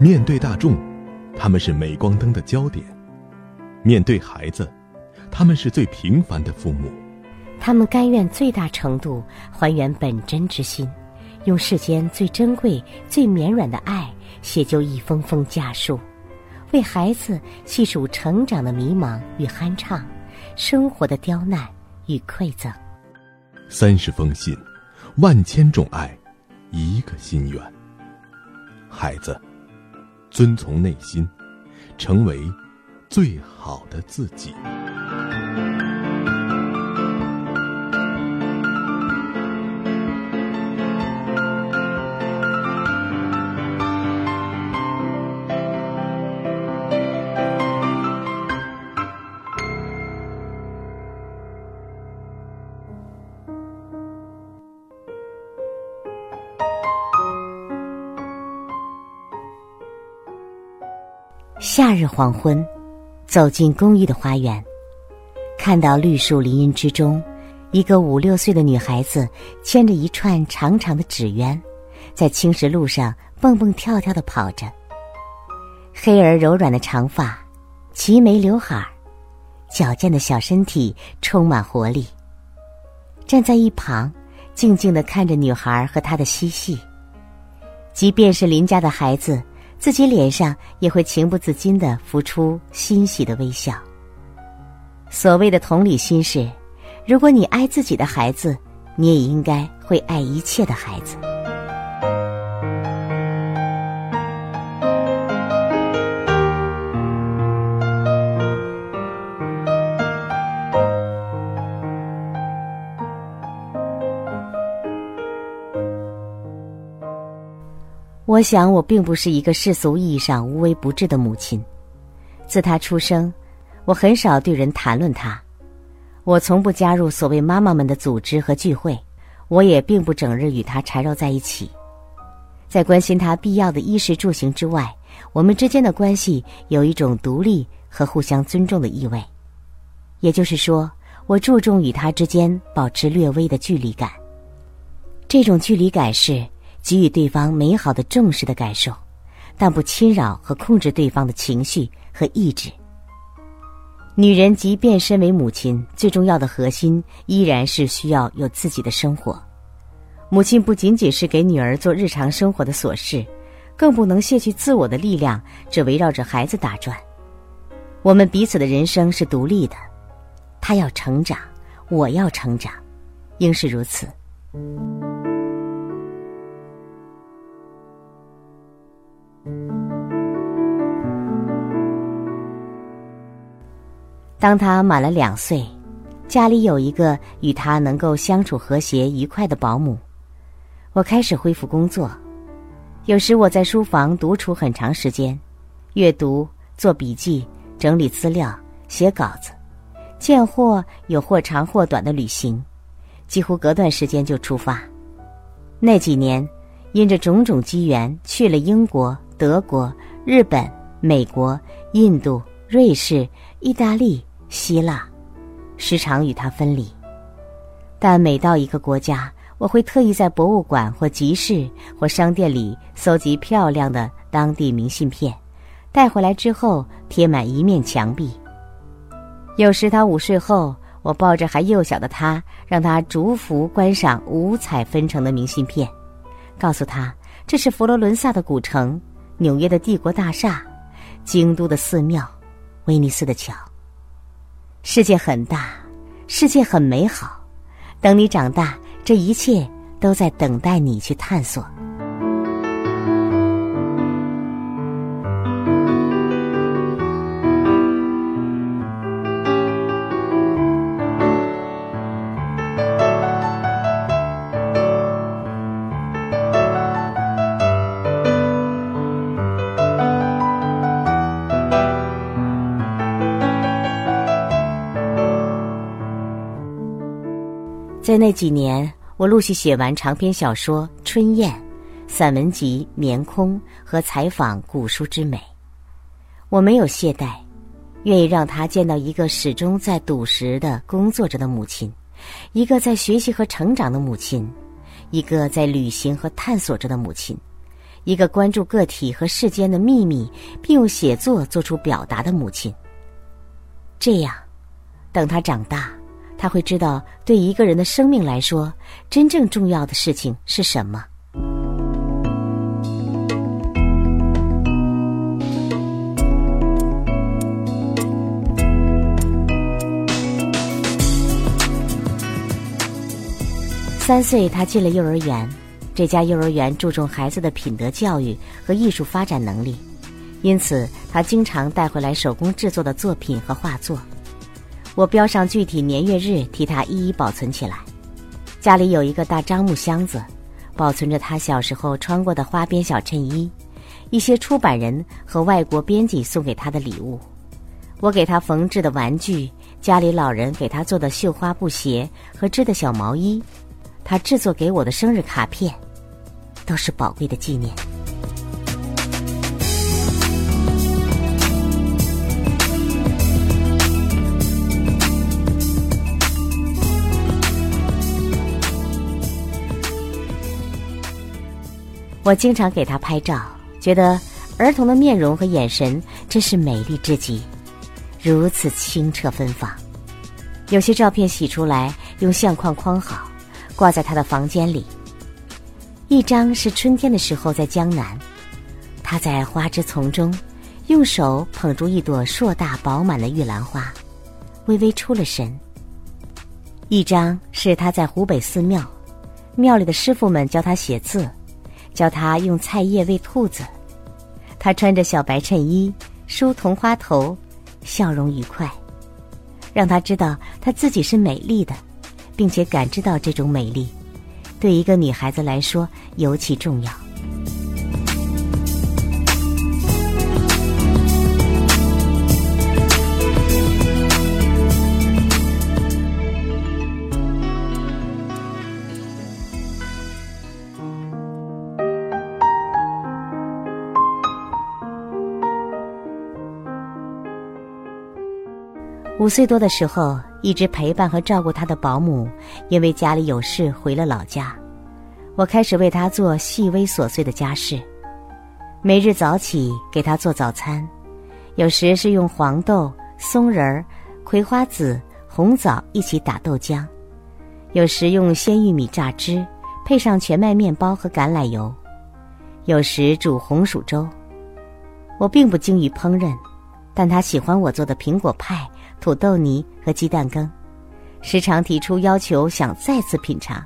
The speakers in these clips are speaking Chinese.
面对大众，他们是镁光灯的焦点；面对孩子，他们是最平凡的父母。他们甘愿最大程度还原本真之心，用世间最珍贵、最绵软的爱写就一封封家书，为孩子细数成长的迷茫与酣畅，生活的刁难与馈赠。三十封信，万千种爱，一个心愿。孩子，遵从内心，成为最好的自己。黄昏，走进公寓的花园，看到绿树林荫之中，一个五六岁的女孩子牵着一串长长的纸鸢，在青石路上蹦蹦跳跳的跑着。黑而柔软的长发，齐眉刘海，矫健的小身体充满活力。站在一旁，静静的看着女孩和她的嬉戏。即便是邻家的孩子。自己脸上也会情不自禁的浮出欣喜的微笑。所谓的同理心是，如果你爱自己的孩子，你也应该会爱一切的孩子。我想，我并不是一个世俗意义上无微不至的母亲。自他出生，我很少对人谈论他。我从不加入所谓妈妈们的组织和聚会，我也并不整日与他缠绕在一起。在关心他必要的衣食住行之外，我们之间的关系有一种独立和互相尊重的意味。也就是说，我注重与他之间保持略微的距离感。这种距离感是。给予对方美好的重视的感受，但不侵扰和控制对方的情绪和意志。女人即便身为母亲，最重要的核心依然是需要有自己的生活。母亲不仅仅是给女儿做日常生活的琐事，更不能卸去自我的力量，只围绕着孩子打转。我们彼此的人生是独立的，他要成长，我要成长，应是如此。当他满了两岁，家里有一个与他能够相处和谐愉快的保姆，我开始恢复工作。有时我在书房独处很长时间，阅读、做笔记、整理资料、写稿子，见或有或长或短的旅行，几乎隔段时间就出发。那几年，因着种种机缘，去了英国、德国、日本、美国、印度、瑞士、意大利。希腊，时常与他分离。但每到一个国家，我会特意在博物馆或集市或商店里搜集漂亮的当地明信片，带回来之后贴满一面墙壁。有时他午睡后，我抱着还幼小的他，让他逐幅观赏五彩纷呈的明信片，告诉他这是佛罗伦萨的古城、纽约的帝国大厦、京都的寺庙、威尼斯的桥。世界很大，世界很美好。等你长大，这一切都在等待你去探索。在那几年，我陆续写完长篇小说《春燕》，散文集《眠空》和采访古书之美。我没有懈怠，愿意让他见到一个始终在笃实的工作着的母亲，一个在学习和成长的母亲，一个在旅行和探索着的母亲，一个关注个体和世间的秘密，并用写作做出表达的母亲。这样，等他长大，他会知道，对一个人的生命来说，真正重要的事情是什么。三岁，他进了幼儿园。这家幼儿园注重孩子的品德教育和艺术发展能力，因此他经常带回来手工制作的作品和画作。我标上具体年月日，替他一一保存起来。家里有一个大樟木箱子，保存着他小时候穿过的花边小衬衣，一些出版人和外国编辑送给他的礼物，我给他缝制的玩具，家里老人给他做的绣花布鞋和织的小毛衣。他制作给我的生日卡片，都是宝贵的纪念。我经常给他拍照，觉得儿童的面容和眼神真是美丽至极，如此清澈芬芳。有些照片洗出来，用相框框好。挂在他的房间里。一张是春天的时候在江南，他在花枝丛中，用手捧住一朵硕大饱满的玉兰花，微微出了神。一张是他在湖北寺庙，庙里的师傅们教他写字，教他用菜叶喂兔子。他穿着小白衬衣，梳铜花头，笑容愉快，让他知道他自己是美丽的。并且感知到这种美丽，对一个女孩子来说尤其重要。五岁多的时候。一直陪伴和照顾他的保姆，因为家里有事回了老家。我开始为他做细微琐碎的家事，每日早起给他做早餐，有时是用黄豆、松仁、葵花籽、红枣一起打豆浆，有时用鲜玉米榨汁，配上全麦面包和橄榄油，有时煮红薯粥。我并不精于烹饪，但他喜欢我做的苹果派。土豆泥和鸡蛋羹，时常提出要求，想再次品尝。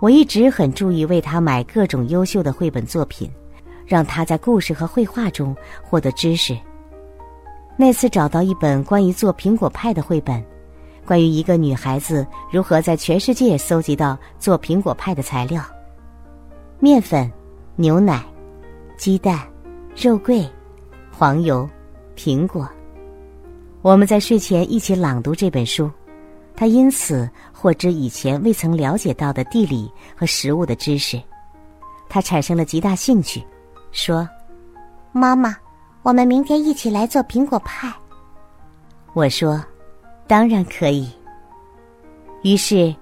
我一直很注意为他买各种优秀的绘本作品，让他在故事和绘画中获得知识。那次找到一本关于做苹果派的绘本，关于一个女孩子如何在全世界搜集到做苹果派的材料：面粉、牛奶。鸡蛋、肉桂、黄油、苹果。我们在睡前一起朗读这本书，他因此获知以前未曾了解到的地理和食物的知识。他产生了极大兴趣，说：“妈妈，我们明天一起来做苹果派。”我说：“当然可以。”于是，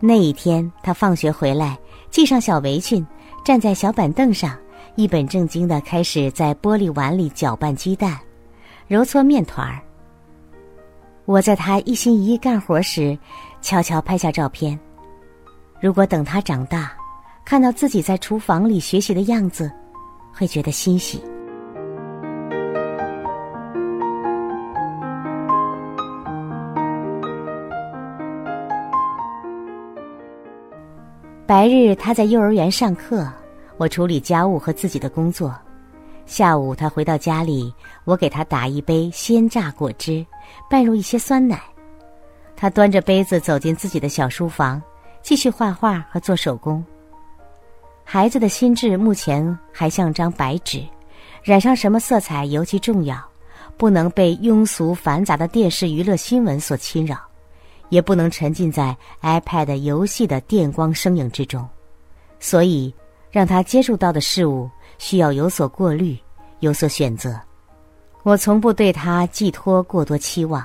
那一天他放学回来，系上小围裙，站在小板凳上。一本正经的开始在玻璃碗里搅拌鸡蛋，揉搓面团儿。我在他一心一意干活时，悄悄拍下照片。如果等他长大，看到自己在厨房里学习的样子，会觉得欣喜。白日他在幼儿园上课。我处理家务和自己的工作，下午他回到家里，我给他打一杯鲜榨果汁，拌入一些酸奶。他端着杯子走进自己的小书房，继续画画和做手工。孩子的心智目前还像张白纸，染上什么色彩尤其重要，不能被庸俗繁杂的电视娱乐新闻所侵扰，也不能沉浸在 iPad 游戏的电光声影之中，所以。让他接触到的事物需要有所过滤，有所选择。我从不对他寄托过多期望，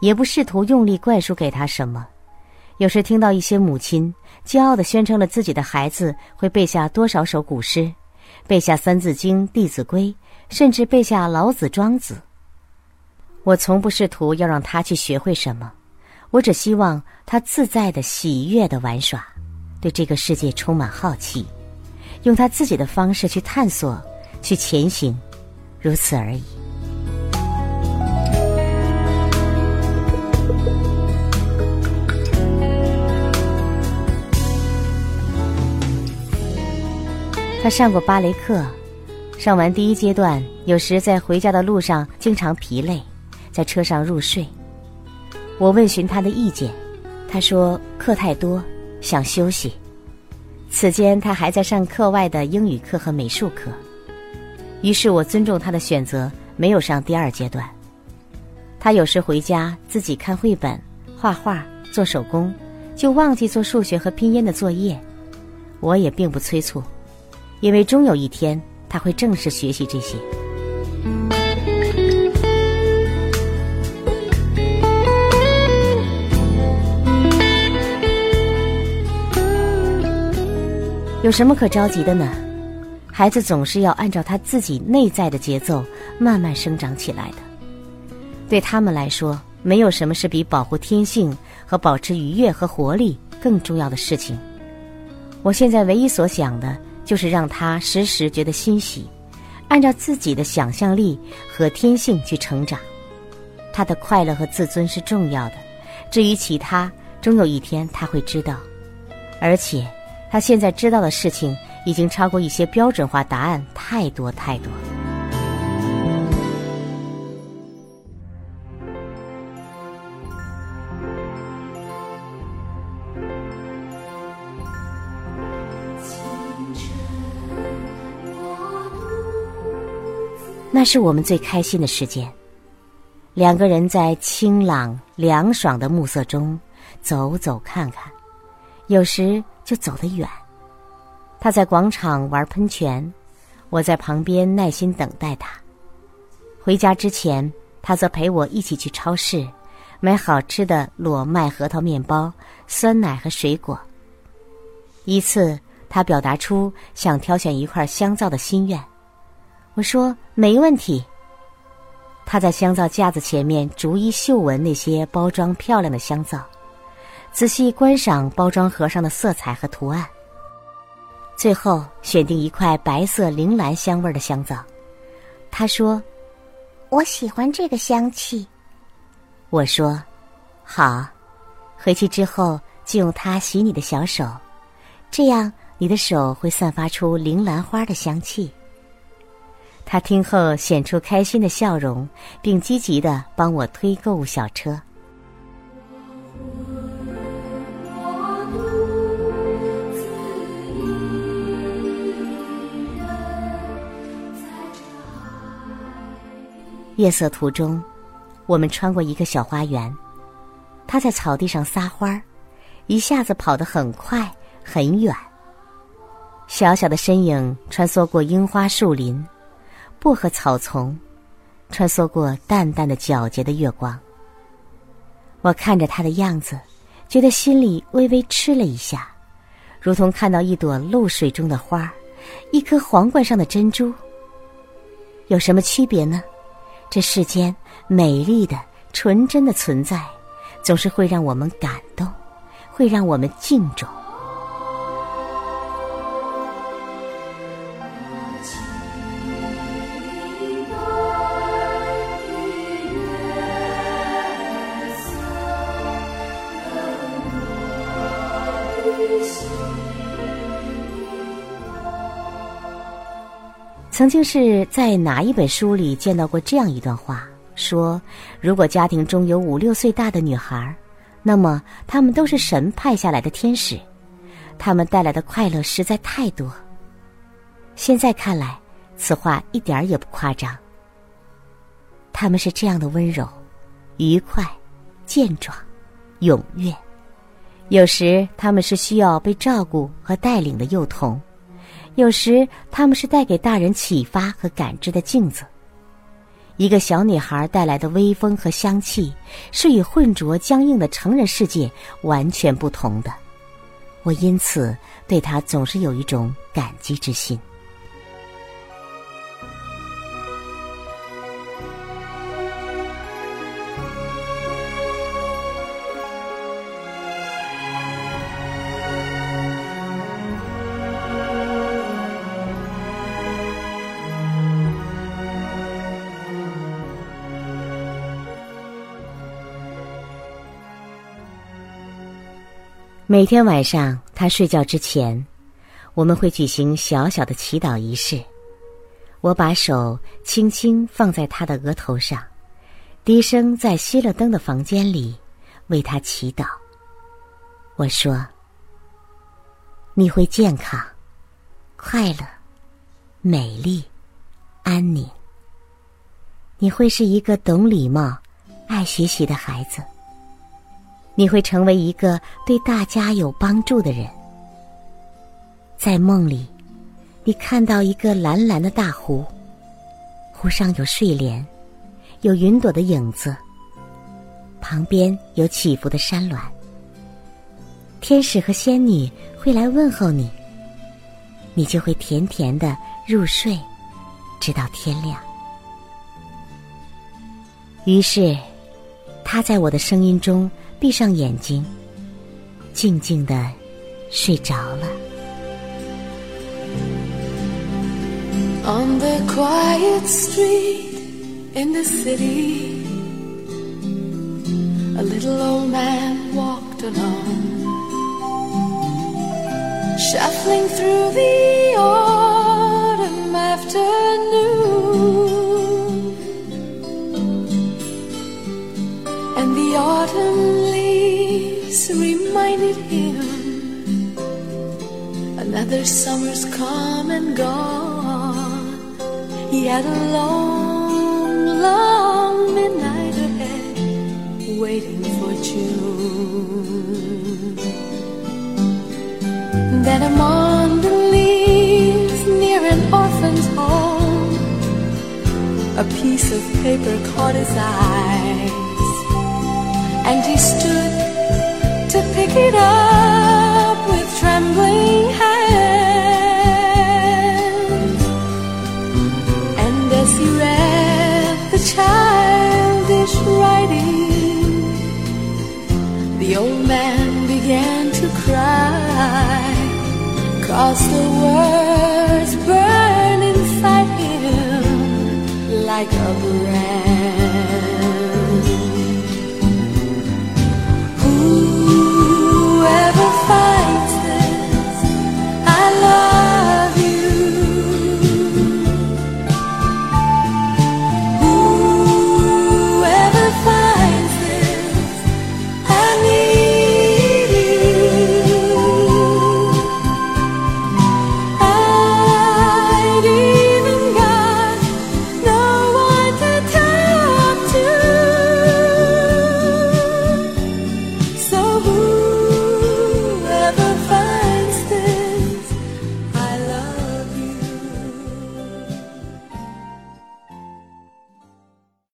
也不试图用力灌输给他什么。有时听到一些母亲骄傲的宣称了自己的孩子会背下多少首古诗，背下《三字经》《弟子规》，甚至背下《老子》《庄子》。我从不试图要让他去学会什么，我只希望他自在的、喜悦的玩耍，对这个世界充满好奇，用他自己的方式去探索、去前行，如此而已。他上过芭蕾课，上完第一阶段，有时在回家的路上经常疲累，在车上入睡。我问询他的意见，他说课太多，想休息。此间他还在上课外的英语课和美术课，于是我尊重他的选择，没有上第二阶段。他有时回家自己看绘本、画画、做手工，就忘记做数学和拼音的作业，我也并不催促。因为终有一天他会正式学习这些。有什么可着急的呢？孩子总是要按照他自己内在的节奏慢慢生长起来的。对他们来说，没有什么是比保护天性和保持愉悦和活力更重要的事情。我现在唯一所想的。就是让他时时觉得欣喜，按照自己的想象力和天性去成长。他的快乐和自尊是重要的，至于其他，终有一天他会知道。而且，他现在知道的事情已经超过一些标准化答案太多太多。那是我们最开心的时间，两个人在清朗凉爽的暮色中走走看看，有时就走得远。他在广场玩喷泉，我在旁边耐心等待他。回家之前，他则陪我一起去超市买好吃的裸麦核桃面包、酸奶和水果。一次，他表达出想挑选一块香皂的心愿。我说没问题。他在香皂架子前面逐一嗅闻那些包装漂亮的香皂，仔细观赏包装盒上的色彩和图案。最后选定一块白色铃兰香味的香皂。他说：“我喜欢这个香气。”我说：“好，回去之后就用它洗你的小手，这样你的手会散发出铃兰花的香气。”他听后显出开心的笑容，并积极的帮我推购物小车。夜色途中，我们穿过一个小花园，他在草地上撒欢儿，一下子跑得很快很远。小小的身影穿梭过樱花树林。薄荷草丛，穿梭过淡淡的皎洁的月光。我看着他的样子，觉得心里微微吃了一下，如同看到一朵露水中的花，一颗皇冠上的珍珠。有什么区别呢？这世间美丽的、纯真的存在，总是会让我们感动，会让我们敬重。曾经是在哪一本书里见到过这样一段话：说，如果家庭中有五六岁大的女孩，那么她们都是神派下来的天使，她们带来的快乐实在太多。现在看来，此话一点儿也不夸张。他们是这样的温柔、愉快、健壮、踊跃，有时他们是需要被照顾和带领的幼童。有时，他们是带给大人启发和感知的镜子；一个小女孩带来的微风和香气，是与浑浊僵硬的成人世界完全不同的。我因此对她总是有一种感激之心。每天晚上，他睡觉之前，我们会举行小小的祈祷仪式。我把手轻轻放在他的额头上，低声在熄了灯的房间里为他祈祷。我说：“你会健康、快乐、美丽、安宁。你会是一个懂礼貌、爱学习的孩子。”你会成为一个对大家有帮助的人。在梦里，你看到一个蓝蓝的大湖，湖上有睡莲，有云朵的影子，旁边有起伏的山峦。天使和仙女会来问候你，你就会甜甜的入睡，直到天亮。于是，他在我的声音中。闭上眼睛，静静的睡着了。On the quiet street in the city, a little old man walked alone, shuffling through the autumn afternoon. And the autumn reminded him another summer's come and gone. He had a long, long midnight ahead, waiting for June. Then among the leaves near an orphan's home, a piece of paper caught his eyes, and he stood pick it up with trembling hands. And as he read the childish writing, the old man began to cry. Cause the words burn inside him like a brand.